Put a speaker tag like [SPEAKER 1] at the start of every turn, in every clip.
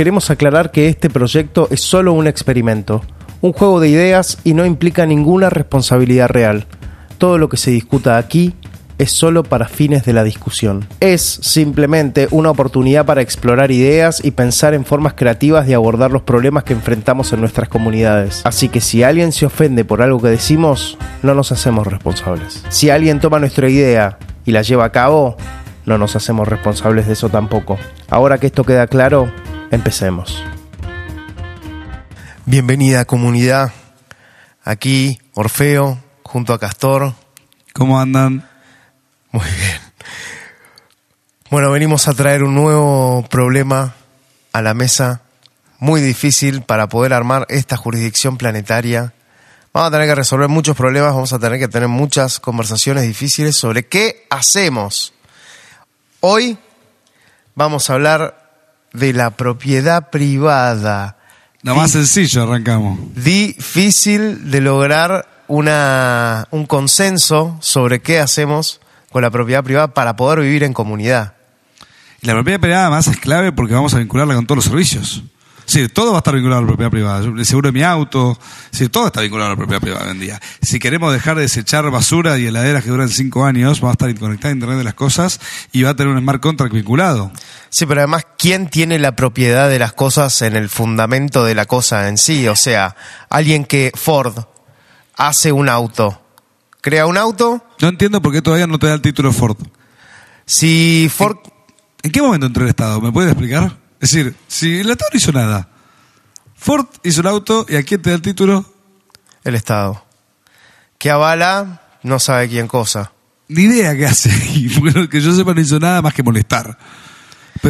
[SPEAKER 1] queremos aclarar que este proyecto es solo un experimento, un juego de ideas y no implica ninguna responsabilidad real. Todo lo que se discuta aquí es solo para fines de la discusión. Es simplemente una oportunidad para explorar ideas y pensar en formas creativas de abordar los problemas que enfrentamos en nuestras comunidades. Así que si alguien se ofende por algo que decimos, no nos hacemos responsables. Si alguien toma nuestra idea y la lleva a cabo, no nos hacemos responsables de eso tampoco. Ahora que esto queda claro, empecemos. Bienvenida comunidad. Aquí Orfeo junto a Castor.
[SPEAKER 2] ¿Cómo andan?
[SPEAKER 1] Muy bien. Bueno, venimos a traer un nuevo problema a la mesa, muy difícil para poder armar esta jurisdicción planetaria. Vamos a tener que resolver muchos problemas, vamos a tener que tener muchas conversaciones difíciles sobre qué hacemos. Hoy vamos a hablar de la propiedad privada.
[SPEAKER 2] Lo más sencillo, arrancamos.
[SPEAKER 1] Difícil de lograr una, un consenso sobre qué hacemos con la propiedad privada para poder vivir en comunidad.
[SPEAKER 2] Y la propiedad privada además es clave porque vamos a vincularla con todos los servicios. Sí, todo va a estar vinculado a la propiedad privada. El seguro de mi auto, sí, todo está vinculado a la propiedad privada hoy en día. Si queremos dejar de desechar basura y heladeras que duran cinco años, va a estar conectada a Internet de las cosas y va a tener un smart contract vinculado.
[SPEAKER 1] Sí, pero además, ¿quién tiene la propiedad de las cosas en el fundamento de la cosa en sí? O sea, alguien que Ford hace un auto, crea un auto.
[SPEAKER 2] No entiendo por qué todavía no te da el título Ford.
[SPEAKER 1] Si Ford...
[SPEAKER 2] ¿En qué momento entró el Estado? ¿Me puedes explicar? Es decir, si el Estado no hizo nada, Ford hizo el auto y a quién te da el título?
[SPEAKER 1] El Estado. Que avala, no sabe quién cosa.
[SPEAKER 2] Ni idea qué hace. Y bueno, que yo sepa no hizo nada más que molestar.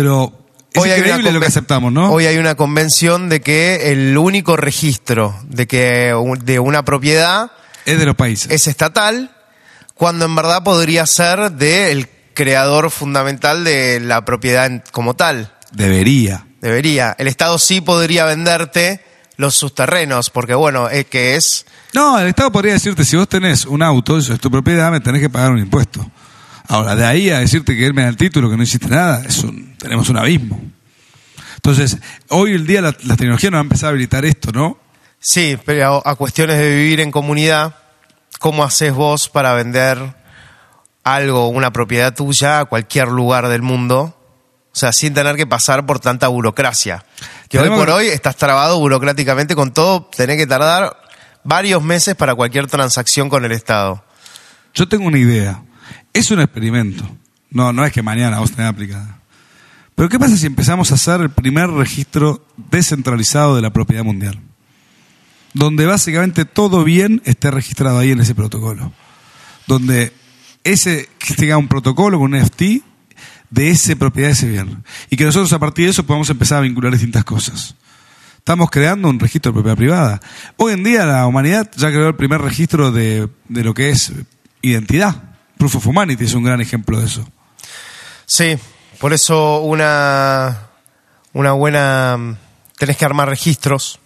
[SPEAKER 2] Pero es
[SPEAKER 1] Hoy hay
[SPEAKER 2] increíble
[SPEAKER 1] una
[SPEAKER 2] lo que aceptamos, ¿no?
[SPEAKER 1] Hoy hay una convención de que el único registro de que un- de una propiedad
[SPEAKER 2] Es de los países.
[SPEAKER 1] es estatal, cuando en verdad podría ser del creador fundamental de la propiedad como tal.
[SPEAKER 2] Debería.
[SPEAKER 1] Debería. El Estado sí podría venderte los sus terrenos, porque bueno, es que es
[SPEAKER 2] No, el Estado podría decirte, si vos tenés un auto, eso es tu propiedad, me tenés que pagar un impuesto. Ahora, de ahí a decirte que él me da el título, que no hiciste nada, es un- tenemos un abismo. Entonces, hoy el día la, la tecnología nos va a empezar a habilitar esto, ¿no?
[SPEAKER 1] Sí, pero a, a cuestiones de vivir en comunidad, ¿cómo haces vos para vender algo, una propiedad tuya a cualquier lugar del mundo? O sea, sin tener que pasar por tanta burocracia. Que hoy por hoy estás trabado burocráticamente con todo, tenés que tardar varios meses para cualquier transacción con el Estado.
[SPEAKER 2] Yo tengo una idea. Es un experimento. No, no es que mañana vos tenés aplicada. Pero ¿qué pasa si empezamos a hacer el primer registro descentralizado de la propiedad mundial? Donde básicamente todo bien esté registrado ahí en ese protocolo. Donde ese que tenga un protocolo con un NFT de esa propiedad de ese bien. Y que nosotros a partir de eso podamos empezar a vincular distintas cosas. Estamos creando un registro de propiedad privada. Hoy en día la humanidad ya creó el primer registro de, de lo que es identidad. Proof of Humanity es un gran ejemplo de eso.
[SPEAKER 1] Sí, por eso una, una buena... Tenés que armar registros.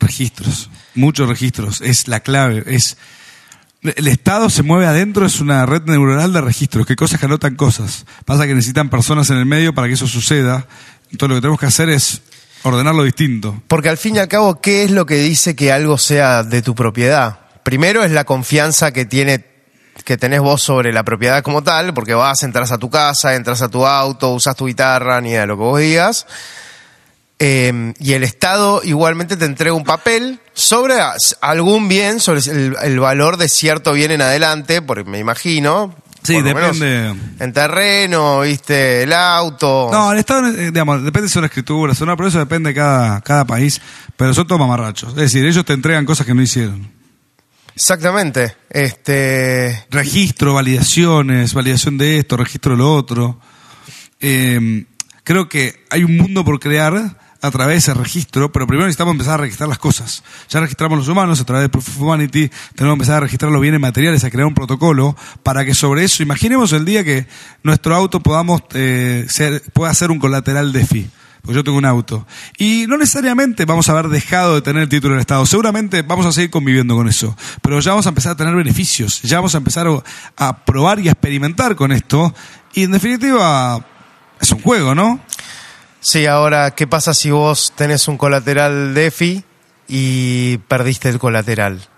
[SPEAKER 2] Registros, muchos registros, es la clave. Es el Estado se mueve adentro, es una red neuronal de registros, que cosas que anotan cosas. Pasa que necesitan personas en el medio para que eso suceda. Entonces lo que tenemos que hacer es ordenarlo distinto.
[SPEAKER 1] Porque al fin y al cabo, ¿qué es lo que dice que algo sea de tu propiedad? Primero es la confianza que tiene que tenés vos sobre la propiedad como tal, porque vas, entras a tu casa, entras a tu auto, usas tu guitarra, ni de lo que vos digas. Eh, y el Estado igualmente te entrega un papel sobre algún bien, sobre el, el valor de cierto bien en adelante, porque me imagino.
[SPEAKER 2] Sí, depende.
[SPEAKER 1] En terreno, viste, el auto.
[SPEAKER 2] No, el Estado, eh, digamos, depende si son escrituras o no, pero eso depende de cada, cada país. Pero son todos mamarrachos. Es decir, ellos te entregan cosas que no hicieron.
[SPEAKER 1] Exactamente. Este.
[SPEAKER 2] registro, validaciones, validación de esto, registro de lo otro. Eh, creo que hay un mundo por crear a través de registro, pero primero necesitamos empezar a registrar las cosas. Ya registramos los humanos a través de Proof of Humanity, tenemos que empezar a registrar los bienes materiales, a crear un protocolo para que sobre eso, imaginemos el día que nuestro auto podamos eh, ser, pueda ser un colateral de FI. Porque yo tengo un auto. Y no necesariamente vamos a haber dejado de tener el título del Estado. Seguramente vamos a seguir conviviendo con eso. Pero ya vamos a empezar a tener beneficios. Ya vamos a empezar a, probar y a experimentar con esto. Y en definitiva, es un juego, ¿no?
[SPEAKER 1] Sí, ahora, ¿qué pasa si vos tenés un colateral DeFi y perdiste el colateral?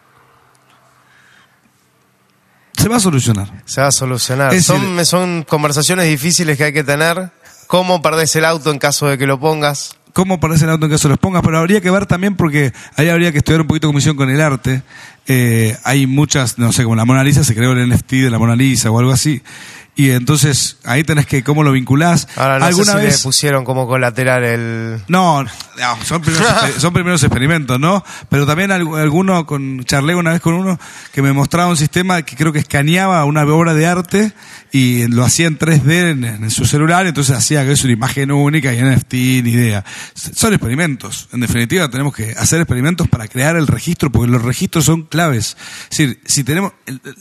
[SPEAKER 2] Se va a solucionar.
[SPEAKER 1] Se va a solucionar. Son conversaciones difíciles que hay que tener. ¿Cómo perdés el auto en caso de que lo pongas?
[SPEAKER 2] cómo parece el auto en caso los pongas, pero habría que ver también porque ahí habría que estudiar un poquito comisión con el arte. Eh, hay muchas, no sé, como la Mona Lisa, se creó el NFT de la Mona Lisa o algo así. Y entonces ahí tenés que, ¿cómo lo vinculás?
[SPEAKER 1] Ahora no
[SPEAKER 2] ¿Alguna
[SPEAKER 1] sé si
[SPEAKER 2] vez?
[SPEAKER 1] le pusieron como colateral el...
[SPEAKER 2] No, no, son, primeros, son primeros experimentos, ¿no? Pero también algu- alguno, con, charlé una vez con uno que me mostraba un sistema que creo que escaneaba una obra de arte y lo hacía en 3D en, en su celular, entonces hacía que es una imagen única y NFT, ni idea. Son experimentos. En definitiva, tenemos que hacer experimentos para crear el registro, porque los registros son claves. Es decir, si tenemos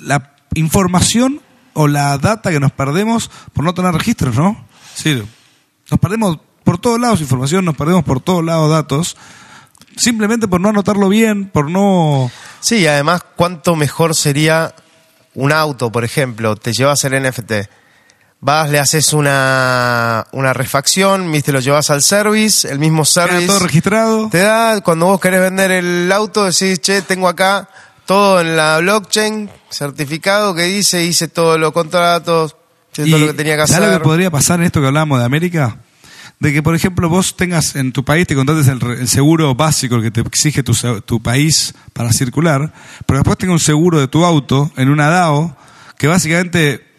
[SPEAKER 2] la información o la data que nos perdemos por no tener registros, ¿no? Decir, nos perdemos por todos lados información, nos perdemos por todos lados datos, simplemente por no anotarlo bien, por no...
[SPEAKER 1] Sí, y además, ¿cuánto mejor sería un auto, por ejemplo? Te llevas el NFT, vas, le haces una, una refacción, viste, lo llevas al service, el mismo
[SPEAKER 2] Queda
[SPEAKER 1] service
[SPEAKER 2] todo registrado.
[SPEAKER 1] te da, cuando vos querés vender el auto, decís, che, tengo acá todo en la blockchain, certificado que dice, hice todos los contratos, hice todo lo que tenía que
[SPEAKER 2] ¿sabes
[SPEAKER 1] hacer.
[SPEAKER 2] lo que podría pasar en esto que hablábamos de América? De que, por ejemplo, vos tengas en tu país, te contrates el, el seguro básico que te exige tu, tu país para circular, pero después tenga un seguro de tu auto en una DAO que básicamente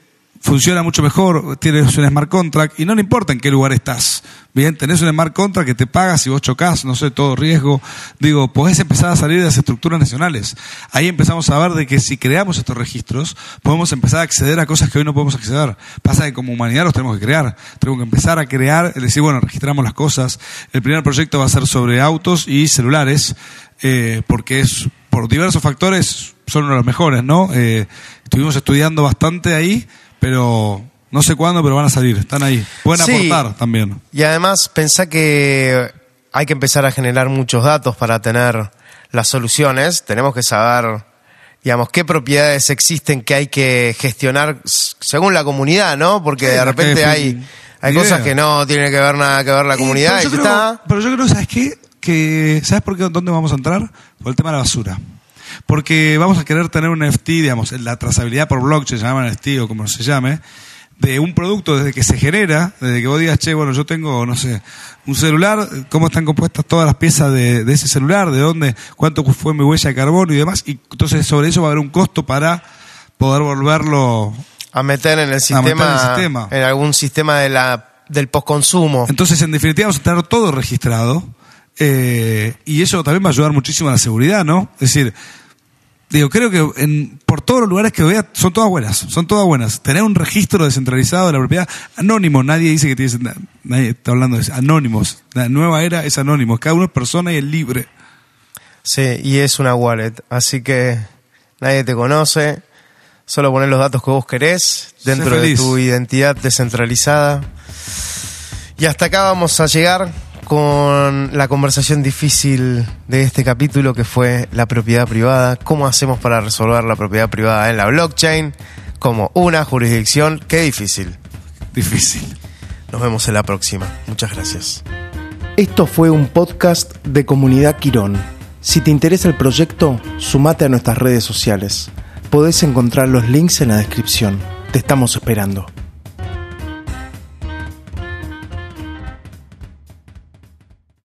[SPEAKER 2] funciona mucho mejor, tienes un smart contract y no le importa en qué lugar estás. Bien, tenés un smart contract que te paga si vos chocas, no sé, todo riesgo. Digo, podés empezar a salir de las estructuras nacionales. Ahí empezamos a ver de que si creamos estos registros, podemos empezar a acceder a cosas que hoy no podemos acceder. Pasa que como humanidad los tenemos que crear. Tenemos que empezar a crear, es decir, bueno, registramos las cosas. El primer proyecto va a ser sobre autos y celulares, eh, porque es, por diversos factores, son uno de los mejores, ¿no? Eh, estuvimos estudiando bastante ahí, pero no sé cuándo, pero van a salir, están ahí. Pueden
[SPEAKER 1] Sí.
[SPEAKER 2] aportar también.
[SPEAKER 1] Y además, pensá que hay que empezar a generar muchos datos para tener las soluciones. Tenemos que saber, digamos, qué propiedades existen que hay que gestionar según la comunidad, ¿no? Porque
[SPEAKER 2] Sí,
[SPEAKER 1] de repente hay, hay cosas que no tienen que ver nada que ver la
[SPEAKER 2] Y,
[SPEAKER 1] comunidad.
[SPEAKER 2] pero,
[SPEAKER 1] y
[SPEAKER 2] yo
[SPEAKER 1] ya
[SPEAKER 2] creo,
[SPEAKER 1] está.
[SPEAKER 2] pero yo creo, ¿sabes qué? Que, ¿Sabes por qué? ¿Dónde vamos a entrar? Por el tema de la basura. Porque vamos a querer tener un NFT, digamos, la trazabilidad por blockchain, se llama NFT o como se llame, de un producto desde que se genera, desde que vos digas, che, bueno, yo tengo, no sé, un celular, cómo están compuestas todas las piezas de, de ese celular, de dónde, cuánto fue mi huella de carbono y demás, y entonces sobre eso va a haber un costo para poder volverlo
[SPEAKER 1] A meter en el
[SPEAKER 2] meter en el
[SPEAKER 1] sistema,
[SPEAKER 2] sistema.
[SPEAKER 1] en algún sistema de la, del postconsumo.
[SPEAKER 2] Entonces, en definitiva, vamos a tener todo registrado. eh, y eso también va a ayudar muchísimo a la seguridad, ¿no? Es decir, digo, creo que en, por todos los lugares que vea, son todas buenas, son todas buenas. Tener un registro descentralizado de la propiedad, anónimo, nadie dice que tiene, nadie está hablando de anónimos. La nueva era es anónimo, cada uno es persona y es libre.
[SPEAKER 1] Sí, y es una wallet, así que nadie te conoce, solo poner los datos que vos querés dentro de tu identidad descentralizada. Y hasta acá vamos a llegar con la conversación difícil de este capítulo que fue la propiedad privada, cómo hacemos para resolver la propiedad privada en la blockchain como una jurisdicción, qué difícil.
[SPEAKER 2] Difícil.
[SPEAKER 1] Nos vemos en la próxima. Muchas gracias.
[SPEAKER 3] Esto fue un podcast de Comunidad Quirón. Si te interesa el proyecto, sumate a nuestras redes sociales. Podés encontrar los links en la descripción. Te estamos esperando.